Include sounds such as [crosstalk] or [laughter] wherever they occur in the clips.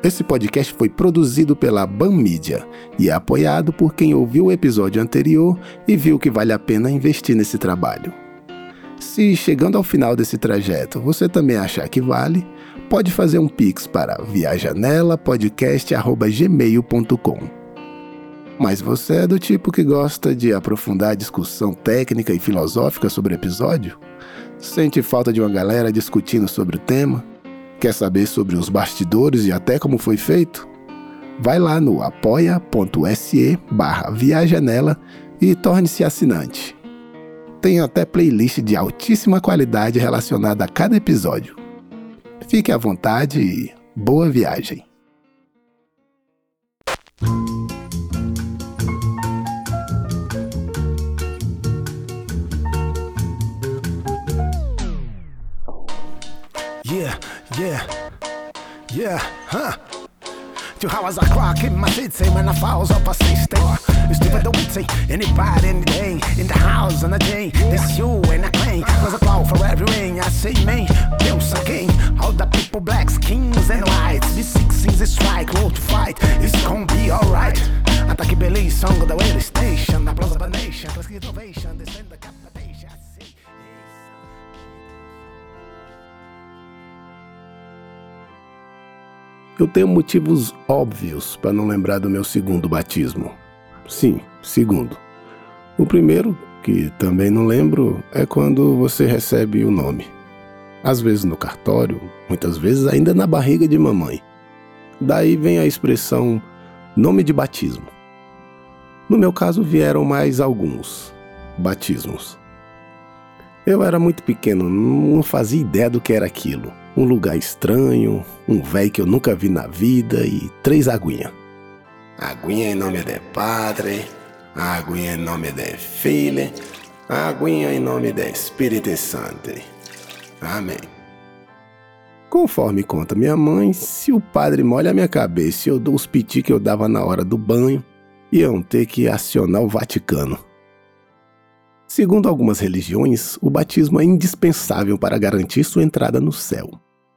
Esse podcast foi produzido pela Ban Media e é apoiado por quem ouviu o episódio anterior e viu que vale a pena investir nesse trabalho. Se chegando ao final desse trajeto você também achar que vale, pode fazer um pix para viajanelapodcast.gmail.com. Mas você é do tipo que gosta de aprofundar a discussão técnica e filosófica sobre o episódio? Sente falta de uma galera discutindo sobre o tema? Quer saber sobre os bastidores e até como foi feito? Vai lá no apoia.se barra Viajanela e torne-se assinante. Tem até playlist de altíssima qualidade relacionada a cada episódio. Fique à vontade e boa viagem! Yeah, yeah, huh? Two hours o'clock in my city when I falls up a system. It's different the witty, anybody in the day, in the house on the day. This you and I claim. There's a cloud for every ring. I see me, Deus again. All the people, blacks, kings and whites. This sixes is strike, low to fight. It's gonna be alright. Ataque Belize, song of the radio station. Applause of the nation. Let's get ovation. Descend the capitation. Eu tenho motivos óbvios para não lembrar do meu segundo batismo. Sim, segundo. O primeiro, que também não lembro, é quando você recebe o nome. Às vezes no cartório, muitas vezes ainda na barriga de mamãe. Daí vem a expressão nome de batismo. No meu caso vieram mais alguns batismos. Eu era muito pequeno, não fazia ideia do que era aquilo. Um lugar estranho, um velho que eu nunca vi na vida e três aguinhas. Aguinha em nome de Padre, aguinha em nome de Filho, aguinha em nome de Espírito Santo. Amém. Conforme conta minha mãe, se o padre molha a minha cabeça e eu dou os piti que eu dava na hora do banho, iam ter que acionar o Vaticano. Segundo algumas religiões, o batismo é indispensável para garantir sua entrada no céu.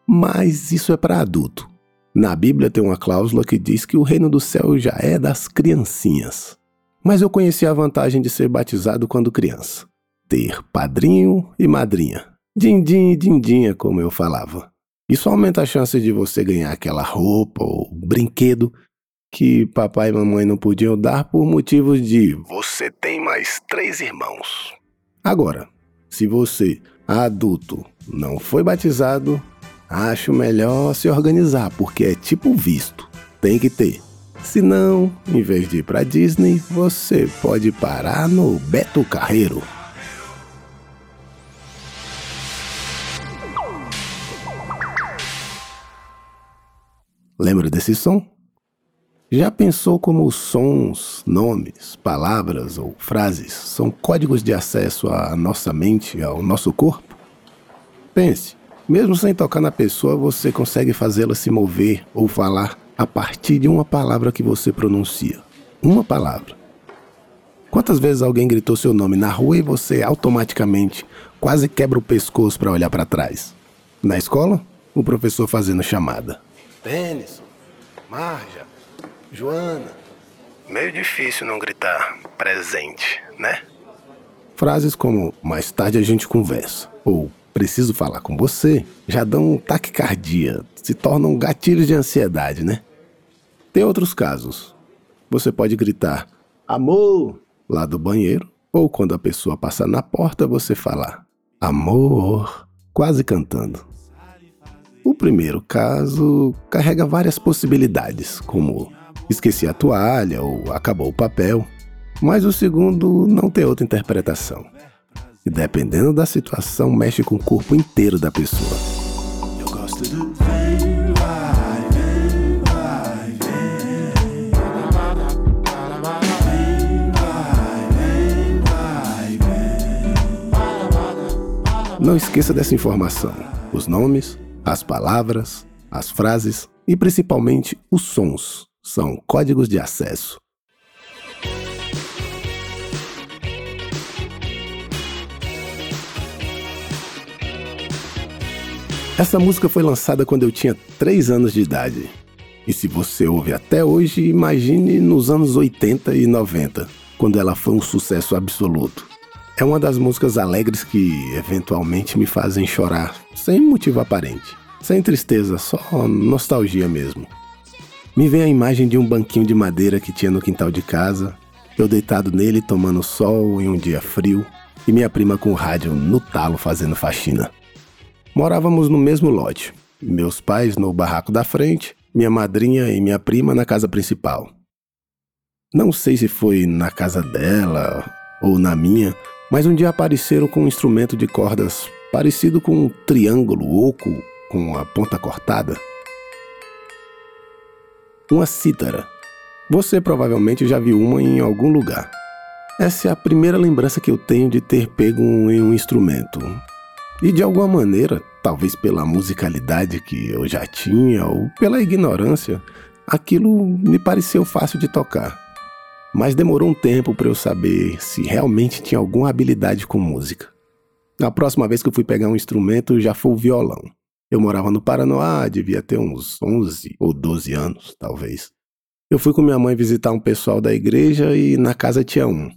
Mas isso é para adulto. Na Bíblia tem uma cláusula que diz que o reino do céu já é das criancinhas. Mas eu conheci a vantagem de ser batizado quando criança. Ter padrinho e madrinha. Dindim e dindinha, como eu falava. Isso aumenta a chance de você ganhar aquela roupa ou brinquedo que papai e mamãe não podiam dar por motivos de você tem mais três irmãos. Agora, se você, adulto, não foi batizado, acho melhor se organizar, porque é tipo visto, tem que ter. Se não, em vez de ir pra Disney, você pode parar no Beto Carreiro. Lembra desse som? Já pensou como os sons, nomes, palavras ou frases são códigos de acesso à nossa mente, ao nosso corpo? Pense, mesmo sem tocar na pessoa, você consegue fazê-la se mover ou falar a partir de uma palavra que você pronuncia. Uma palavra. Quantas vezes alguém gritou seu nome na rua e você automaticamente quase quebra o pescoço para olhar para trás? Na escola, o professor fazendo chamada. Pênis, Marja, Joana. Meio difícil não gritar presente, né? Frases como mais tarde a gente conversa ou preciso falar com você já dão taquicardia, se tornam gatilhos de ansiedade, né? Tem outros casos. Você pode gritar amor lá do banheiro ou quando a pessoa passar na porta você falar amor, quase cantando. O primeiro caso carrega várias possibilidades, como esqueci a toalha ou acabou o papel, mas o segundo não tem outra interpretação. E dependendo da situação, mexe com o corpo inteiro da pessoa. Eu gosto do vem, vai, vem, vai, vem. Não esqueça dessa informação: os nomes, as palavras, as frases e principalmente os sons são códigos de acesso. Essa música foi lançada quando eu tinha 3 anos de idade. E se você ouve até hoje, imagine nos anos 80 e 90, quando ela foi um sucesso absoluto. É uma das músicas alegres que eventualmente me fazem chorar, sem motivo aparente. Sem tristeza, só nostalgia mesmo. Me vem a imagem de um banquinho de madeira que tinha no quintal de casa, eu deitado nele tomando sol em um dia frio e minha prima com o rádio no talo fazendo faxina. Morávamos no mesmo lote, meus pais no barraco da frente, minha madrinha e minha prima na casa principal. Não sei se foi na casa dela ou na minha, mas um dia apareceram com um instrumento de cordas parecido com um triângulo oco com a ponta cortada. Uma cítara. Você provavelmente já viu uma em algum lugar. Essa é a primeira lembrança que eu tenho de ter pego em um instrumento. E de alguma maneira, talvez pela musicalidade que eu já tinha ou pela ignorância, aquilo me pareceu fácil de tocar. Mas demorou um tempo para eu saber se realmente tinha alguma habilidade com música. A próxima vez que eu fui pegar um instrumento já foi o violão. Eu morava no Paranoá, devia ter uns 11 ou 12 anos, talvez. Eu fui com minha mãe visitar um pessoal da igreja e na casa tinha um.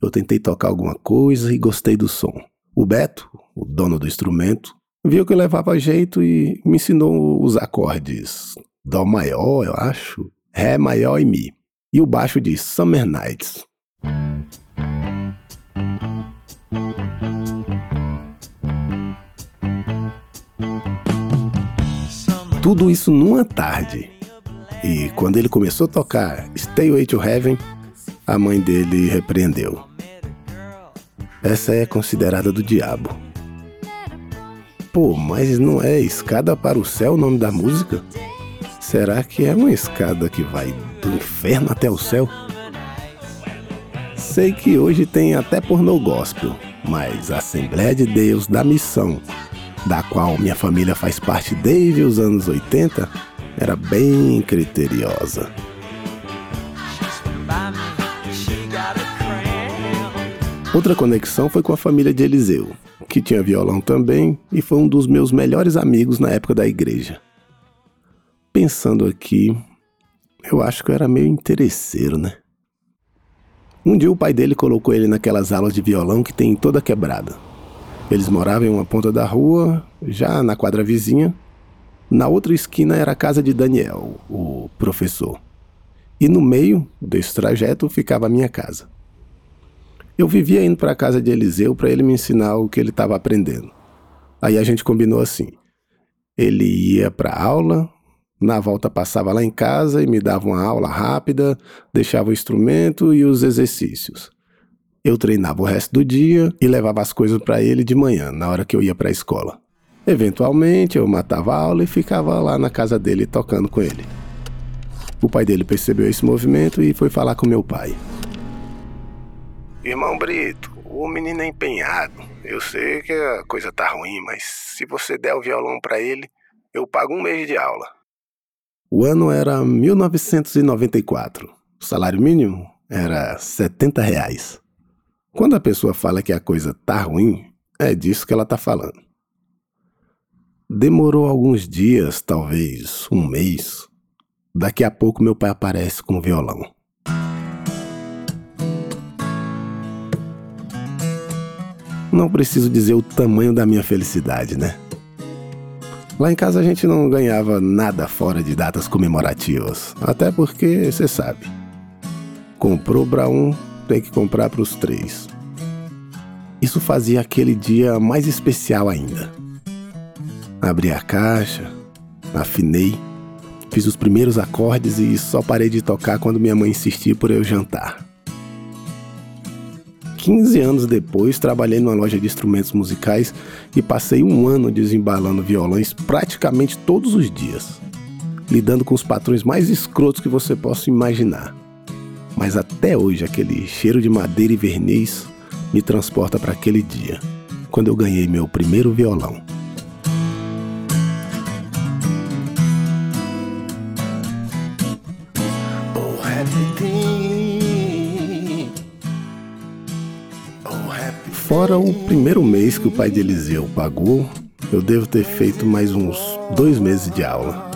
Eu tentei tocar alguma coisa e gostei do som. O Beto, o dono do instrumento, viu que eu levava jeito e me ensinou os acordes Dó maior, eu acho, Ré maior e Mi. E o baixo de Summer Nights. Tudo isso numa tarde. E quando ele começou a tocar Stay Away to Heaven, a mãe dele repreendeu. Essa é considerada do diabo. Pô, mas não é Escada para o Céu o nome da música? Será que é uma escada que vai do inferno até o céu? Sei que hoje tem até pornô gospel, mas Assembleia de Deus da Missão, da qual minha família faz parte desde os anos 80, era bem criteriosa. Outra conexão foi com a família de Eliseu, que tinha violão também e foi um dos meus melhores amigos na época da igreja. Pensando aqui, eu acho que eu era meio interesseiro, né? Um dia o pai dele colocou ele naquelas aulas de violão que tem toda quebrada. Eles moravam em uma ponta da rua, já na quadra vizinha. Na outra esquina era a casa de Daniel, o professor. E no meio desse trajeto ficava a minha casa. Eu vivia indo para a casa de Eliseu para ele me ensinar o que ele estava aprendendo. Aí a gente combinou assim: ele ia para aula, na volta passava lá em casa e me dava uma aula rápida, deixava o instrumento e os exercícios. Eu treinava o resto do dia e levava as coisas para ele de manhã, na hora que eu ia para a escola. Eventualmente eu matava a aula e ficava lá na casa dele tocando com ele. O pai dele percebeu esse movimento e foi falar com meu pai. Irmão Brito, o menino é empenhado. Eu sei que a coisa tá ruim, mas se você der o violão para ele, eu pago um mês de aula. O ano era 1994. O salário mínimo era 70 reais. Quando a pessoa fala que a coisa tá ruim, é disso que ela tá falando. Demorou alguns dias, talvez um mês. Daqui a pouco meu pai aparece com o violão. Não preciso dizer o tamanho da minha felicidade, né? Lá em casa a gente não ganhava nada fora de datas comemorativas, até porque você sabe. Comprou para um, tem que comprar para os três. Isso fazia aquele dia mais especial ainda. Abri a caixa, afinei, fiz os primeiros acordes e só parei de tocar quando minha mãe insistiu por eu jantar. 15 anos depois, trabalhei numa loja de instrumentos musicais e passei um ano desembalando violões praticamente todos os dias, lidando com os patrões mais escrotos que você possa imaginar. Mas até hoje, aquele cheiro de madeira e verniz me transporta para aquele dia, quando eu ganhei meu primeiro violão. Fora o primeiro mês que o pai de Eliseu pagou, eu devo ter feito mais uns dois meses de aula.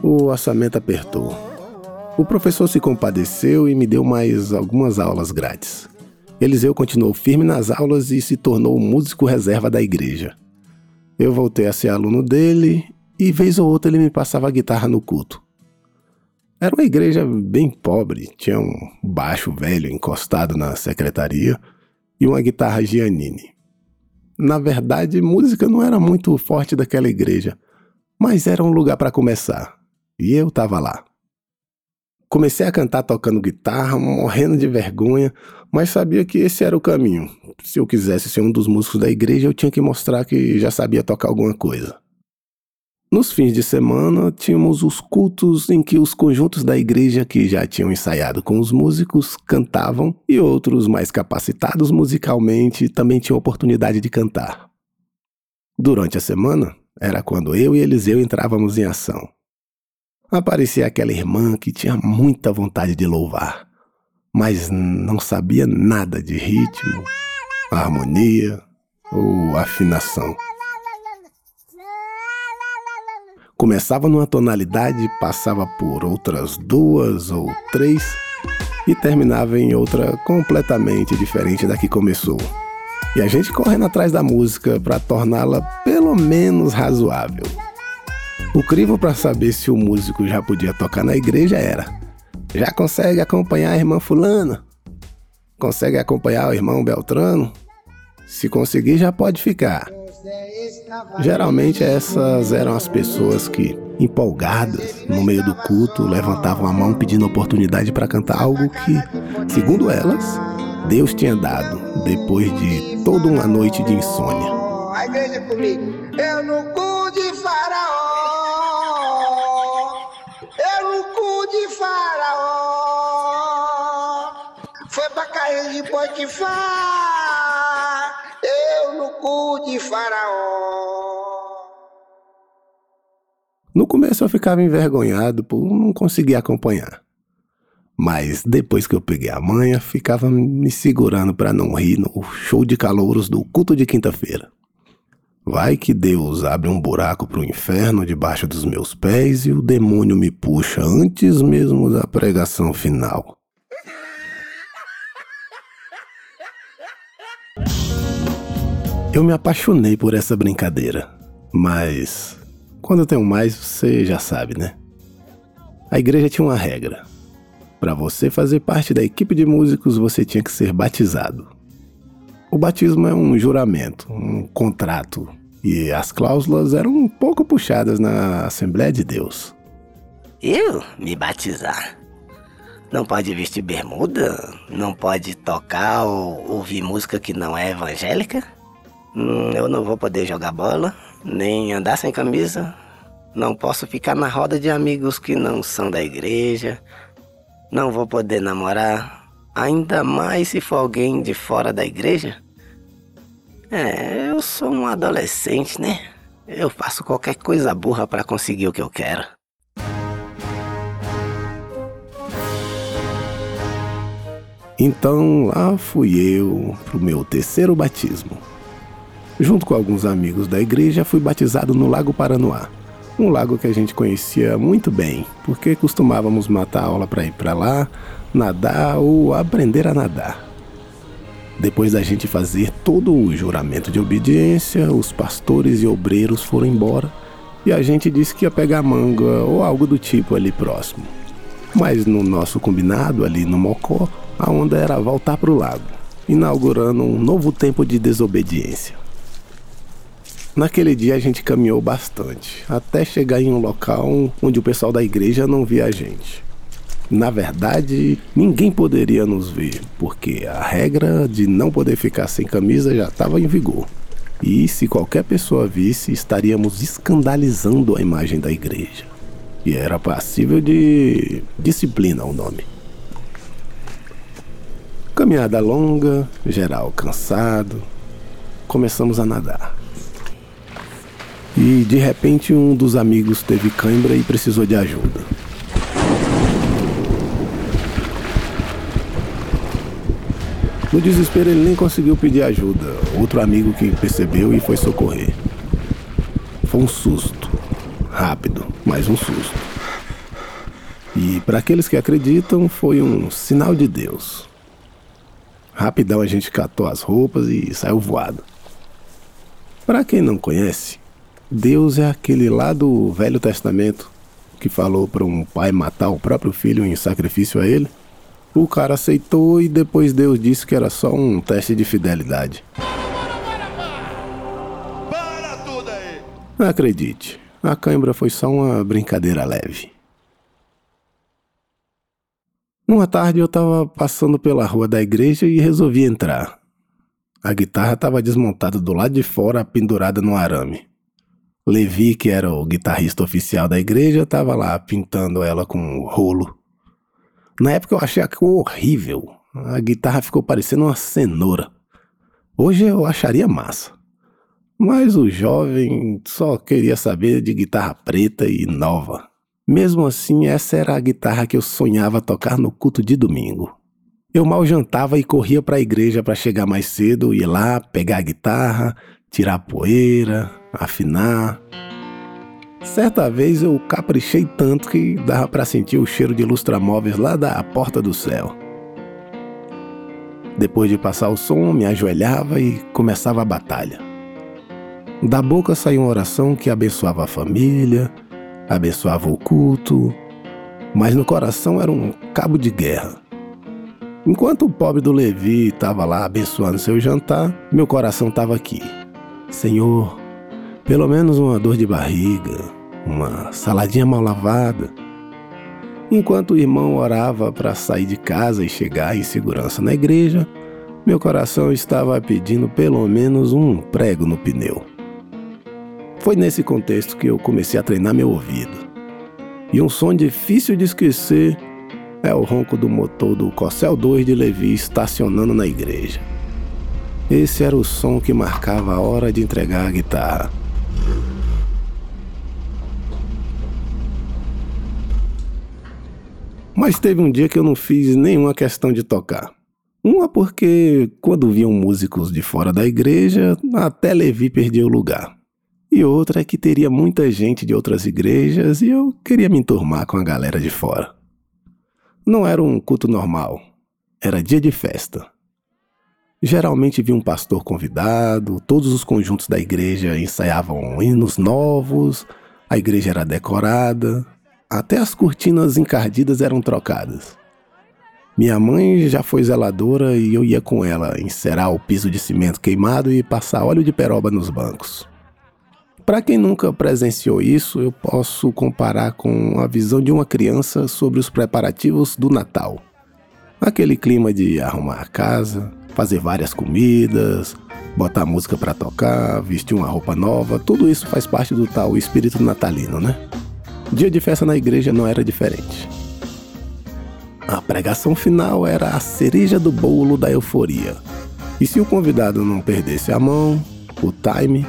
O orçamento apertou. O professor se compadeceu e me deu mais algumas aulas grátis. Eliseu continuou firme nas aulas e se tornou músico reserva da igreja. Eu voltei a ser aluno dele e, vez ou outra, ele me passava a guitarra no culto. Era uma igreja bem pobre, tinha um baixo velho encostado na secretaria e uma guitarra Giannini. Na verdade, música não era muito forte daquela igreja, mas era um lugar para começar. E eu estava lá. Comecei a cantar tocando guitarra, morrendo de vergonha, mas sabia que esse era o caminho. Se eu quisesse ser um dos músicos da igreja, eu tinha que mostrar que já sabia tocar alguma coisa. Nos fins de semana, tínhamos os cultos em que os conjuntos da igreja que já tinham ensaiado com os músicos cantavam e outros mais capacitados musicalmente também tinham oportunidade de cantar. Durante a semana, era quando eu e Eliseu entrávamos em ação aparecia aquela irmã que tinha muita vontade de louvar, mas não sabia nada de ritmo, harmonia ou afinação. Começava numa tonalidade, passava por outras duas ou três e terminava em outra completamente diferente da que começou. E a gente correndo atrás da música para torná-la pelo menos razoável. O crivo para saber se o músico já podia tocar na igreja era: já consegue acompanhar a irmã Fulana? Consegue acompanhar o irmão Beltrano? Se conseguir, já pode ficar. Geralmente essas eram as pessoas que, empolgadas, no meio do culto, levantavam a mão pedindo oportunidade para cantar algo que, segundo elas, Deus tinha dado depois de toda uma noite de insônia. A igreja comigo. Eu no cu de faraó. De Potifar, eu no cu de Faraó. No começo eu ficava envergonhado por não conseguir acompanhar. Mas depois que eu peguei a manha, ficava me segurando para não rir no show de calouros do culto de quinta-feira. Vai que Deus abre um buraco pro inferno debaixo dos meus pés e o demônio me puxa antes mesmo da pregação final. Eu me apaixonei por essa brincadeira, mas quando eu tenho mais, você já sabe, né? A igreja tinha uma regra. Para você fazer parte da equipe de músicos, você tinha que ser batizado. O batismo é um juramento, um contrato, e as cláusulas eram um pouco puxadas na Assembleia de Deus. Eu me batizar? Não pode vestir bermuda? Não pode tocar ou ouvir música que não é evangélica? Hum, eu não vou poder jogar bola, nem andar sem camisa. Não posso ficar na roda de amigos que não são da igreja. Não vou poder namorar, ainda mais se for alguém de fora da igreja. É, eu sou um adolescente, né? Eu faço qualquer coisa burra para conseguir o que eu quero. Então lá fui eu pro meu terceiro batismo. Junto com alguns amigos da igreja, fui batizado no Lago Paranoá. Um lago que a gente conhecia muito bem, porque costumávamos matar aula para ir para lá, nadar ou aprender a nadar. Depois da gente fazer todo o juramento de obediência, os pastores e obreiros foram embora e a gente disse que ia pegar manga ou algo do tipo ali próximo. Mas no nosso combinado ali no Mocó, a onda era voltar para o lago, inaugurando um novo tempo de desobediência. Naquele dia a gente caminhou bastante, até chegar em um local onde o pessoal da igreja não via a gente. Na verdade, ninguém poderia nos ver, porque a regra de não poder ficar sem camisa já estava em vigor. E se qualquer pessoa visse, estaríamos escandalizando a imagem da igreja. E era passível de disciplina o nome. Caminhada longa, geral cansado, começamos a nadar. E de repente um dos amigos teve cãibra e precisou de ajuda. No desespero ele nem conseguiu pedir ajuda. Outro amigo que percebeu e foi socorrer. Foi um susto. Rápido, mas um susto. E para aqueles que acreditam, foi um sinal de Deus. Rapidão a gente catou as roupas e saiu voado. Para quem não conhece, Deus é aquele lá do Velho Testamento que falou para um pai matar o próprio filho em sacrifício a ele. O cara aceitou e depois Deus disse que era só um teste de fidelidade. Acredite, a cãibra foi só uma brincadeira leve. Uma tarde eu estava passando pela rua da igreja e resolvi entrar. A guitarra estava desmontada do lado de fora, pendurada no arame. Levi, que era o guitarrista oficial da igreja, estava lá pintando ela com rolo. Na época eu achei aquilo horrível. A guitarra ficou parecendo uma cenoura. Hoje eu acharia massa. Mas o jovem só queria saber de guitarra preta e nova. Mesmo assim, essa era a guitarra que eu sonhava tocar no culto de domingo. Eu mal jantava e corria para a igreja para chegar mais cedo, ir lá, pegar a guitarra, tirar a poeira, afinar. Certa vez eu caprichei tanto que dava para sentir o cheiro de lustramóveis lá da porta do céu. Depois de passar o som, me ajoelhava e começava a batalha. Da boca saía uma oração que abençoava a família, abençoava o culto, mas no coração era um cabo de guerra. Enquanto o pobre do Levi estava lá abençoando seu jantar, meu coração estava aqui. Senhor, pelo menos uma dor de barriga, uma saladinha mal lavada. Enquanto o irmão orava para sair de casa e chegar em segurança na igreja, meu coração estava pedindo pelo menos um prego no pneu. Foi nesse contexto que eu comecei a treinar meu ouvido. E um som difícil de esquecer é o ronco do motor do Cossel 2 de Levi estacionando na igreja. Esse era o som que marcava a hora de entregar a guitarra. Mas teve um dia que eu não fiz nenhuma questão de tocar. Uma porque, quando viam músicos de fora da igreja, até Levi perdia o lugar. E outra é que teria muita gente de outras igrejas e eu queria me enturmar com a galera de fora. Não era um culto normal, era dia de festa. Geralmente vi um pastor convidado, todos os conjuntos da igreja ensaiavam hinos novos, a igreja era decorada, até as cortinas encardidas eram trocadas. Minha mãe já foi zeladora e eu ia com ela encerar o piso de cimento queimado e passar óleo de peroba nos bancos. Para quem nunca presenciou isso, eu posso comparar com a visão de uma criança sobre os preparativos do Natal. Aquele clima de arrumar a casa, fazer várias comidas, botar música para tocar, vestir uma roupa nova, tudo isso faz parte do tal espírito natalino, né? Dia de festa na igreja não era diferente. A pregação final era a cereja do bolo da euforia. E se o convidado não perdesse a mão, o time,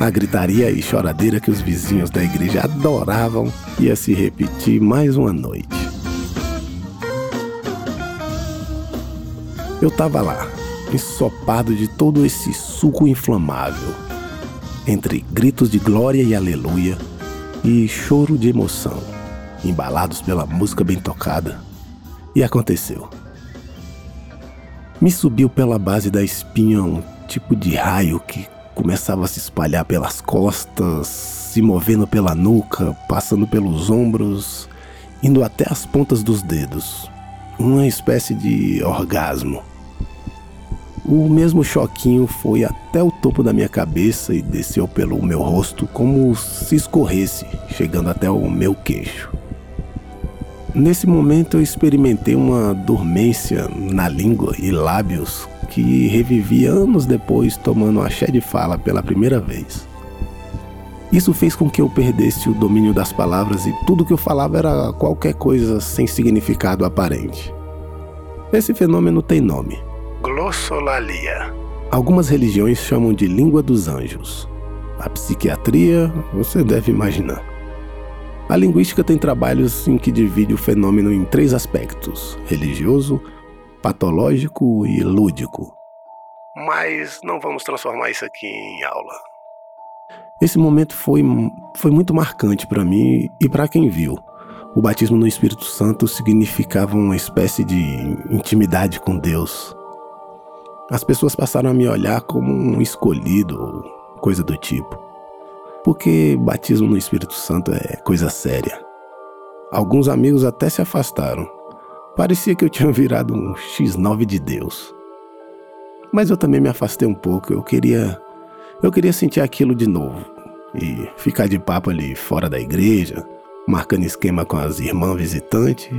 a gritaria e choradeira que os vizinhos da igreja adoravam ia se repetir mais uma noite. Eu tava lá, ensopado de todo esse suco inflamável, entre gritos de glória e aleluia e choro de emoção, embalados pela música bem tocada. E aconteceu. Me subiu pela base da espinha um tipo de raio que começava a se espalhar pelas costas, se movendo pela nuca, passando pelos ombros, indo até as pontas dos dedos. Uma espécie de orgasmo. O mesmo choquinho foi até o topo da minha cabeça e desceu pelo meu rosto como se escorresse, chegando até o meu queixo. Nesse momento eu experimentei uma dormência na língua e lábios que revivi anos depois tomando axé de fala pela primeira vez. Isso fez com que eu perdesse o domínio das palavras e tudo que eu falava era qualquer coisa sem significado aparente. Esse fenômeno tem nome: glossolalia. Algumas religiões chamam de língua dos anjos. A psiquiatria, você deve imaginar. A linguística tem trabalhos em que divide o fenômeno em três aspectos: religioso, patológico e lúdico. Mas não vamos transformar isso aqui em aula. Esse momento foi, foi muito marcante para mim e para quem viu. O batismo no Espírito Santo significava uma espécie de intimidade com Deus. As pessoas passaram a me olhar como um escolhido ou coisa do tipo. Porque batismo no Espírito Santo é coisa séria. Alguns amigos até se afastaram. Parecia que eu tinha [laughs] virado um X9 de Deus. Mas eu também me afastei um pouco. Eu queria eu queria sentir aquilo de novo e ficar de papo ali fora da igreja, marcando esquema com as irmãs visitantes,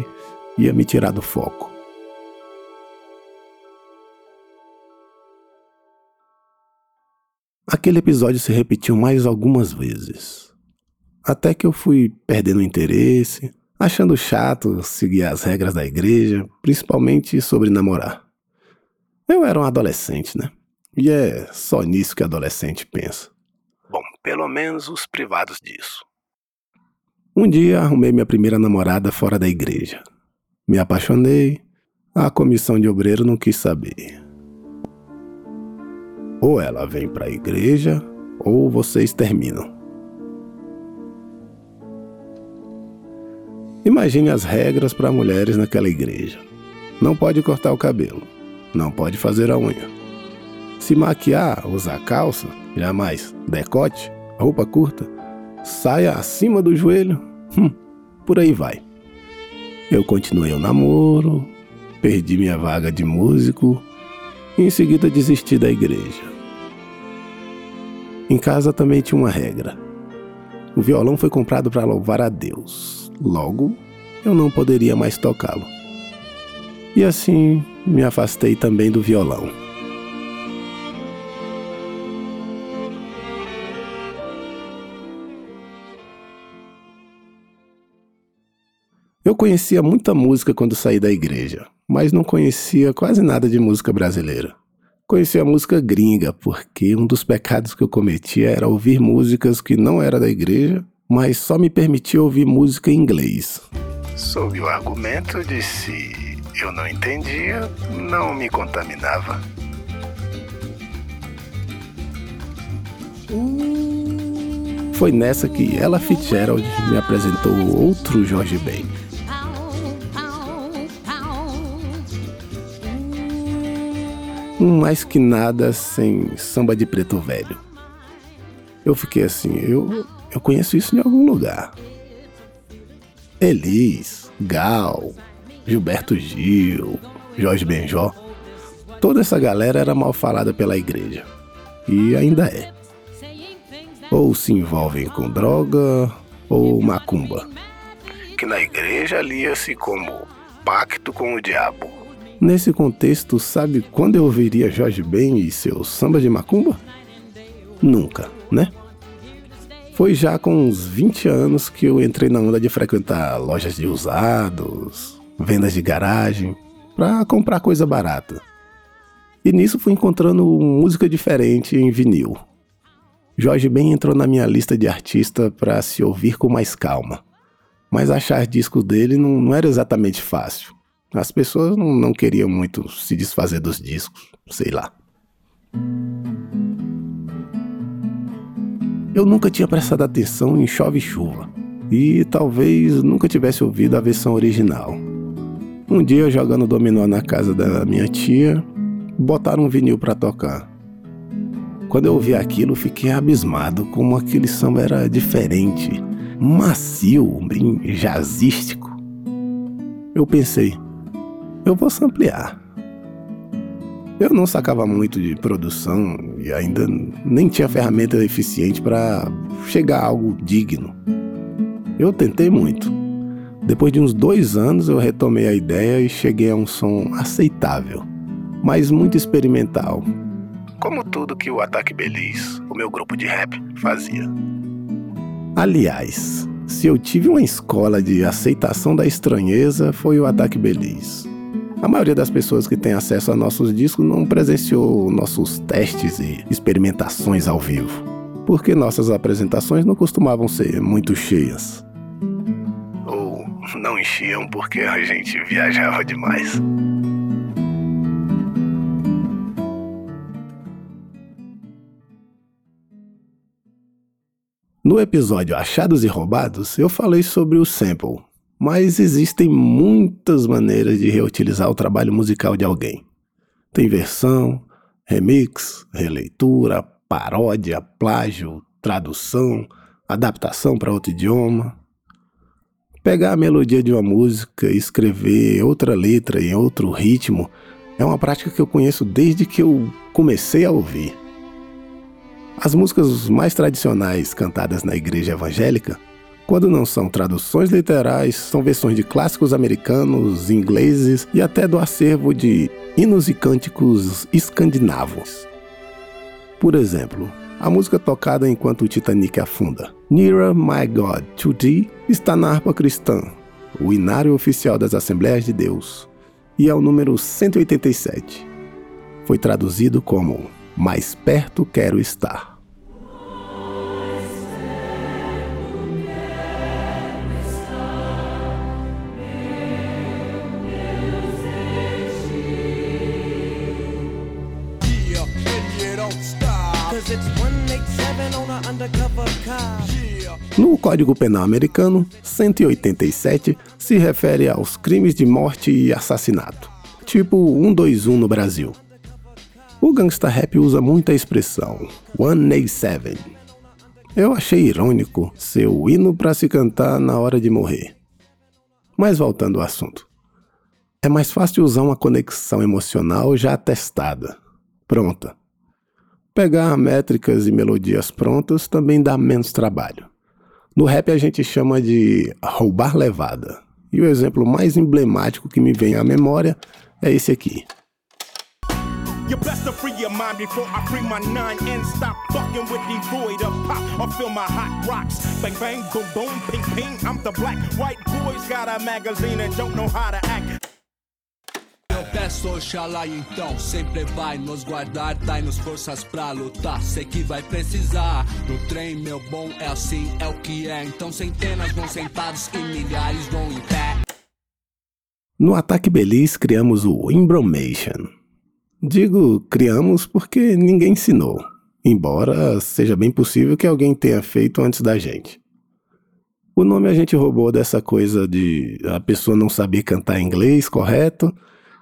ia me tirar do foco. Aquele episódio se repetiu mais algumas vezes. Até que eu fui perdendo interesse, achando chato seguir as regras da igreja, principalmente sobre namorar. Eu era um adolescente, né? E é só nisso que adolescente pensa. Bom, pelo menos os privados disso. Um dia arrumei minha primeira namorada fora da igreja. Me apaixonei, a comissão de obreiro não quis saber. Ou ela vem para a igreja, ou vocês terminam. Imagine as regras para mulheres naquela igreja. Não pode cortar o cabelo, não pode fazer a unha. Se maquiar, usar calça, jamais. Decote, roupa curta, saia acima do joelho, hum, por aí vai. Eu continuei o namoro, perdi minha vaga de músico e em seguida desisti da igreja. Em casa também tinha uma regra. O violão foi comprado para louvar a Deus. Logo, eu não poderia mais tocá-lo. E assim me afastei também do violão. Eu conhecia muita música quando saí da igreja, mas não conhecia quase nada de música brasileira. Conheci a música gringa, porque um dos pecados que eu cometia era ouvir músicas que não era da igreja, mas só me permitia ouvir música em inglês. Sob o argumento de se eu não entendia, não me contaminava. Foi nessa que Ella Fitzgerald me apresentou outro Jorge Ben. Mais que nada sem samba de preto velho. Eu fiquei assim, eu, eu conheço isso em algum lugar. Elis, Gal, Gilberto Gil, Jorge Benjó, toda essa galera era mal falada pela igreja. E ainda é. Ou se envolvem com droga ou macumba. Que na igreja lia-se como pacto com o diabo. Nesse contexto, sabe quando eu ouviria Jorge Ben e seu samba de macumba? Nunca, né? Foi já com uns 20 anos que eu entrei na onda de frequentar lojas de usados, vendas de garagem, para comprar coisa barata. E nisso fui encontrando música diferente em vinil. Jorge Ben entrou na minha lista de artista para se ouvir com mais calma. Mas achar discos dele não, não era exatamente fácil. As pessoas não, não queriam muito se desfazer dos discos, sei lá. Eu nunca tinha prestado atenção em Chove Chuva e talvez nunca tivesse ouvido a versão original. Um dia, jogando dominó na casa da minha tia, botaram um vinil para tocar. Quando eu ouvi aquilo, fiquei abismado como aquele samba era diferente, macio, bem jazzístico. Eu pensei, eu vou ampliar. Eu não sacava muito de produção e ainda nem tinha ferramenta eficiente para chegar a algo digno. Eu tentei muito. Depois de uns dois anos, eu retomei a ideia e cheguei a um som aceitável, mas muito experimental. Como tudo que o Ataque Beliz, o meu grupo de rap, fazia. Aliás, se eu tive uma escola de aceitação da estranheza, foi o Ataque Beliz. A maioria das pessoas que tem acesso a nossos discos não presenciou nossos testes e experimentações ao vivo, porque nossas apresentações não costumavam ser muito cheias. Ou não enchiam porque a gente viajava demais. No episódio Achados e Roubados, eu falei sobre o sample, Mas existem muitas maneiras de reutilizar o trabalho musical de alguém. Tem versão, remix, releitura, paródia, plágio, tradução, adaptação para outro idioma. Pegar a melodia de uma música e escrever outra letra em outro ritmo é uma prática que eu conheço desde que eu comecei a ouvir. As músicas mais tradicionais cantadas na igreja evangélica, quando não são traduções literais, são versões de clássicos americanos, ingleses e até do acervo de hinos e cânticos escandinavos. Por exemplo, a música tocada enquanto o Titanic afunda, Nearer My God to Thee, está na harpa cristã, o inário oficial das Assembleias de Deus, e é o número 187. Foi traduzido como Mais perto quero estar. No Código Penal Americano, 187 se refere aos crimes de morte e assassinato, tipo 121 no Brasil. O gangsta rap usa muita expressão 187. Eu achei irônico seu hino para se cantar na hora de morrer. Mas voltando ao assunto. É mais fácil usar uma conexão emocional já testada, pronta. Pegar métricas e melodias prontas também dá menos trabalho. No rap a gente chama de roubar levada. E o exemplo mais emblemático que me vem à memória é esse aqui. You best to free your mind before I free my nine and stop fucking with of pop feel my hot rocks. Bang bang, boom boom, ping ping. I'm the black white boys got a magazine and don't know how to act. Peço Oxalá então, sempre vai nos guardar, dai-nos forças pra lutar. Sei que vai precisar. No trem, meu bom, é assim, é o que é. Então centenas vão sentados e milhares vão em pé. No Ataque Belis criamos o Imbromation. Digo criamos porque ninguém ensinou, embora seja bem possível que alguém tenha feito antes da gente. O nome a gente roubou dessa coisa de a pessoa não saber cantar inglês correto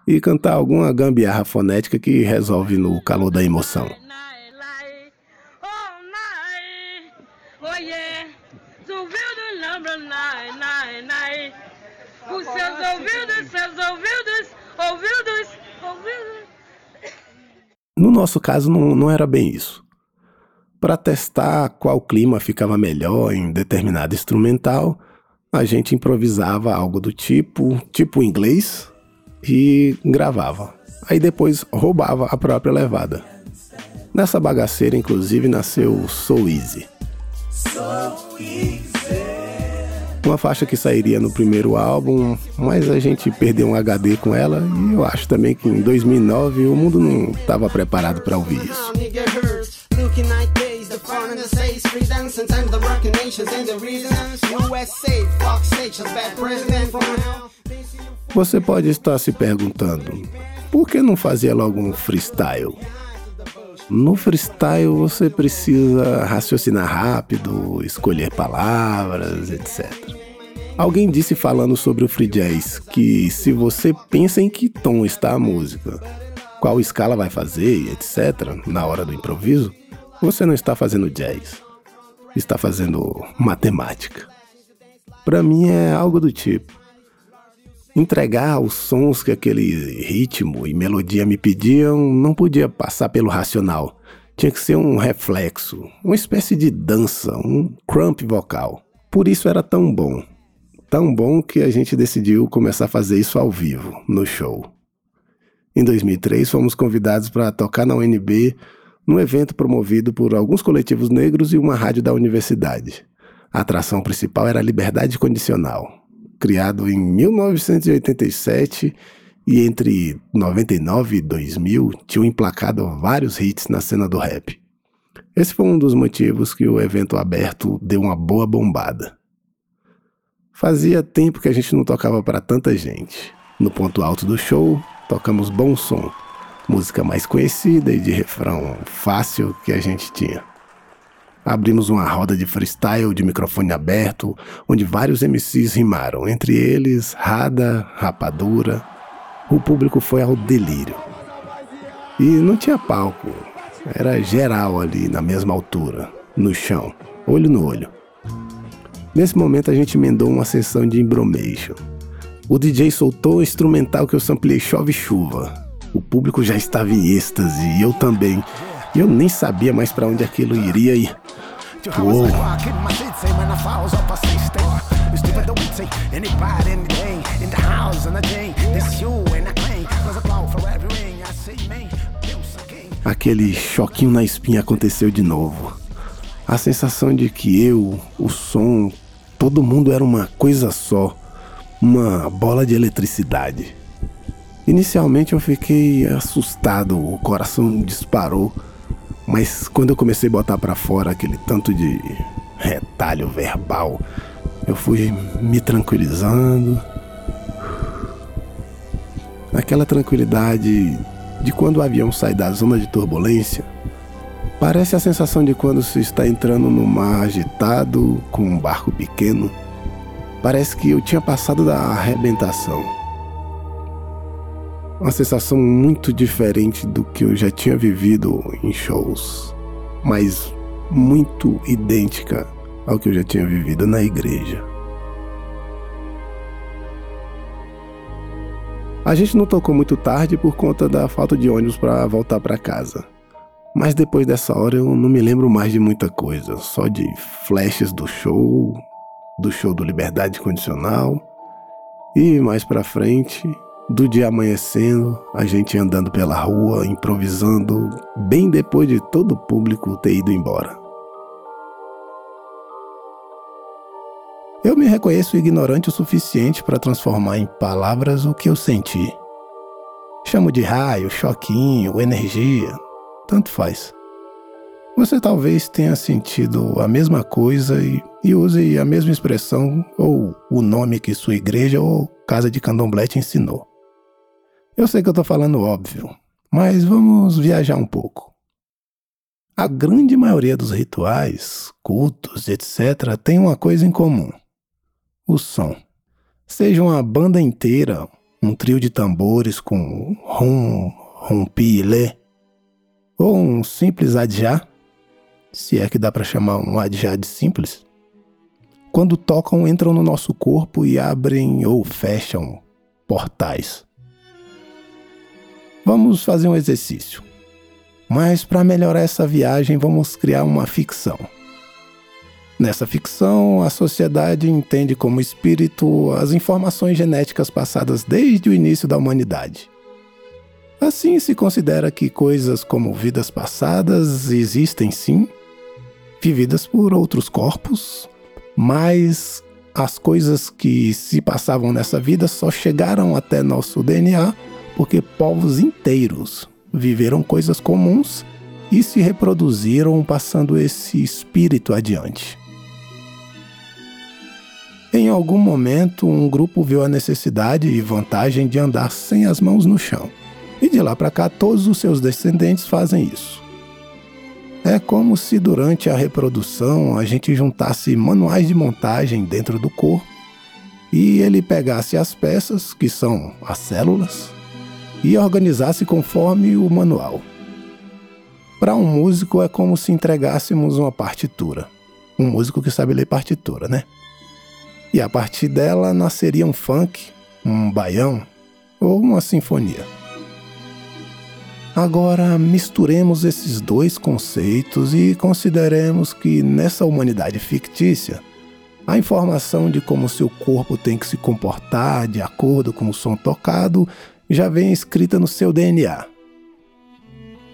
e cantar alguma gambiarra fonética que resolve no calor da emoção. No nosso caso, não, não era bem isso. Para testar qual clima ficava melhor em determinado instrumental, a gente improvisava algo do tipo, tipo inglês, e gravava. Aí depois roubava a própria levada. Nessa bagaceira, inclusive, nasceu So Easy. Uma faixa que sairia no primeiro álbum, mas a gente perdeu um HD com ela e eu acho também que em 2009 o mundo não estava preparado para ouvir isso. Você pode estar se perguntando, por que não fazia logo um freestyle? No freestyle você precisa raciocinar rápido, escolher palavras, etc. Alguém disse falando sobre o free jazz que se você pensa em que tom está a música, qual escala vai fazer, etc., na hora do improviso, você não está fazendo jazz, está fazendo matemática. Para mim é algo do tipo entregar os sons que aquele ritmo e melodia me pediam não podia passar pelo racional. Tinha que ser um reflexo, uma espécie de dança, um crump vocal. Por isso era tão bom. Tão bom que a gente decidiu começar a fazer isso ao vivo, no show. Em 2003, fomos convidados para tocar na UNB num evento promovido por alguns coletivos negros e uma rádio da universidade. A atração principal era a liberdade condicional, criado em 1987 e entre 99 e 2000 tinham emplacado vários hits na cena do rap. Esse foi um dos motivos que o evento aberto deu uma boa bombada. Fazia tempo que a gente não tocava para tanta gente. No ponto alto do show, tocamos Bom Som, música mais conhecida e de refrão fácil que a gente tinha. Abrimos uma roda de freestyle de microfone aberto, onde vários MCs rimaram, entre eles Rada, Rapadura. O público foi ao delírio. E não tinha palco, era geral ali na mesma altura, no chão, olho no olho. Nesse momento a gente emendou uma sessão de embromation. O DJ soltou o instrumental que eu samplei Chove Chuva. O público já estava em êxtase e eu também. E eu nem sabia mais para onde aquilo iria ir. Uou! Aquele choquinho na espinha aconteceu de novo. A sensação de que eu, o som, todo mundo era uma coisa só, uma bola de eletricidade. Inicialmente eu fiquei assustado, o coração disparou, mas quando eu comecei a botar para fora aquele tanto de retalho verbal, eu fui me tranquilizando. Aquela tranquilidade de quando o avião sai da zona de turbulência, parece a sensação de quando se está entrando no mar agitado com um barco pequeno. Parece que eu tinha passado da arrebentação. Uma sensação muito diferente do que eu já tinha vivido em shows, mas muito idêntica ao que eu já tinha vivido na igreja. A gente não tocou muito tarde por conta da falta de ônibus para voltar para casa. Mas depois dessa hora eu não me lembro mais de muita coisa, só de flashes do show, do show do Liberdade Condicional e mais para frente, do dia amanhecendo, a gente andando pela rua, improvisando, bem depois de todo o público ter ido embora. Eu me reconheço ignorante o suficiente para transformar em palavras o que eu senti. Chamo de raio, choquinho, energia, tanto faz. Você talvez tenha sentido a mesma coisa e, e, use a mesma expressão ou o nome que sua igreja ou casa de candomblé te ensinou. Eu sei que eu estou falando óbvio, mas vamos viajar um pouco. A grande maioria dos rituais, cultos, etc., tem uma coisa em comum o som. Seja uma banda inteira, um trio de tambores com rum, rompi e lê, ou um simples adjá, se é que dá para chamar um adjá de simples. Quando tocam, entram no nosso corpo e abrem ou fecham portais. Vamos fazer um exercício. Mas para melhorar essa viagem, vamos criar uma ficção. Nessa ficção, a sociedade entende como espírito as informações genéticas passadas desde o início da humanidade. Assim, se considera que coisas como vidas passadas existem sim, vividas por outros corpos, mas as coisas que se passavam nessa vida só chegaram até nosso DNA porque povos inteiros viveram coisas comuns e se reproduziram passando esse espírito adiante. Em algum momento, um grupo viu a necessidade e vantagem de andar sem as mãos no chão. E de lá para cá, todos os seus descendentes fazem isso. É como se durante a reprodução a gente juntasse manuais de montagem dentro do corpo e ele pegasse as peças, que são as células, e organizasse conforme o manual. Para um músico é como se entregássemos uma partitura. Um músico que sabe ler partitura, né? E a partir dela nasceria um funk, um baião ou uma sinfonia. Agora misturemos esses dois conceitos e consideremos que nessa humanidade fictícia, a informação de como seu corpo tem que se comportar de acordo com o som tocado já vem escrita no seu DNA.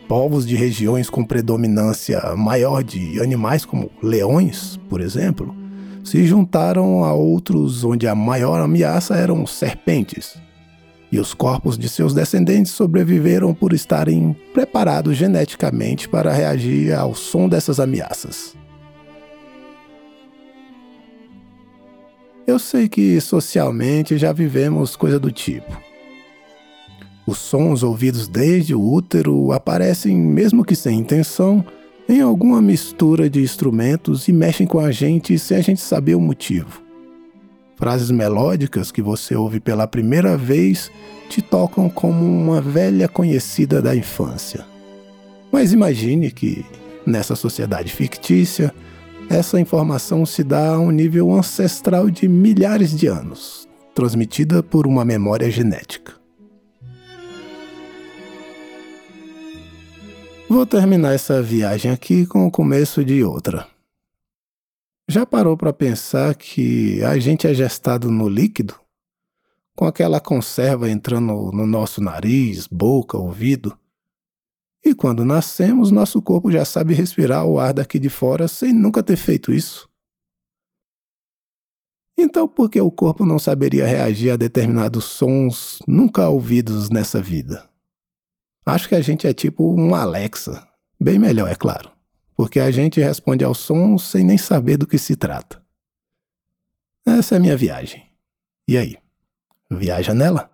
Povos de regiões com predominância maior de animais como leões, por exemplo, se juntaram a outros onde a maior ameaça eram serpentes. E os corpos de seus descendentes sobreviveram por estarem preparados geneticamente para reagir ao som dessas ameaças. Eu sei que socialmente já vivemos coisa do tipo. Os sons ouvidos desde o útero aparecem, mesmo que sem intenção, em alguma mistura de instrumentos e mexem com a gente sem a gente saber o motivo. Frases melódicas que você ouve pela primeira vez te tocam como uma velha conhecida da infância. Mas imagine que, nessa sociedade fictícia, essa informação se dá a um nível ancestral de milhares de anos, transmitida por uma memória genética. Vou terminar essa viagem aqui com o começo de outra. Já parou para pensar que a gente é gestado no líquido? Com aquela conserva entrando no nosso nariz, boca, ouvido? E quando nascemos, nosso corpo já sabe respirar o ar daqui de fora sem nunca ter feito isso. Então, por que o corpo não saberia reagir a determinados sons nunca ouvidos nessa vida? Acho que a gente é tipo um Alexa. Bem melhor, é claro. Porque a gente responde ao som sem nem saber do que se trata. Essa é a minha viagem. E aí? Viaja nela?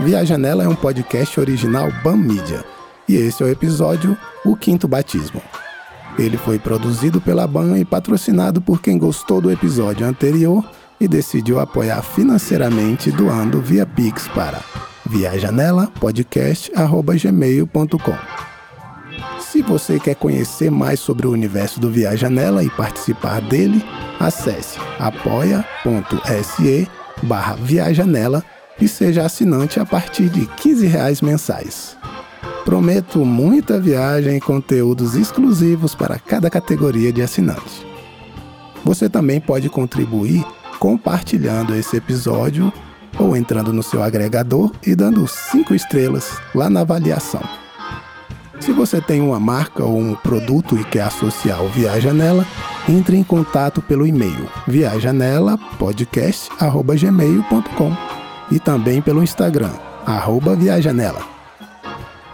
Viaja Nela é um podcast original BAM Media. E esse é o episódio O Quinto Batismo. Ele foi produzido pela BAN e patrocinado por quem gostou do episódio anterior e decidiu apoiar financeiramente doando via Pix para viajanela.podcast.gmail.com Se você quer conhecer mais sobre o universo do Viajanela e participar dele, acesse apoia.se barra e seja assinante a partir de 15 reais mensais. Prometo muita viagem e conteúdos exclusivos para cada categoria de assinante. Você também pode contribuir compartilhando esse episódio ou entrando no seu agregador e dando 5 estrelas lá na avaliação. Se você tem uma marca ou um produto e quer associar o Viaja Nela, entre em contato pelo e-mail viajanela.podcast.gmail.com e também pelo Instagram, arroba Viajanela.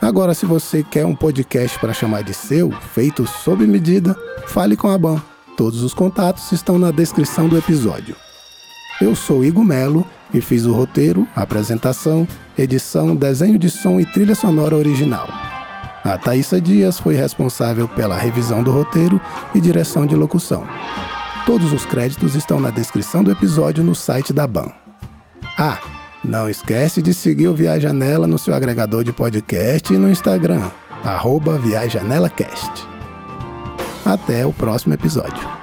Agora, se você quer um podcast para chamar de seu, feito sob medida, fale com a BAM. Todos os contatos estão na descrição do episódio. Eu sou Igor Melo e fiz o roteiro, apresentação, edição, desenho de som e trilha sonora original. A Thaisa Dias foi responsável pela revisão do roteiro e direção de locução. Todos os créditos estão na descrição do episódio no site da BAM. Ah, não esquece de seguir o Viajanela no seu agregador de podcast e no Instagram, arroba ViajanelaCast. Até o próximo episódio.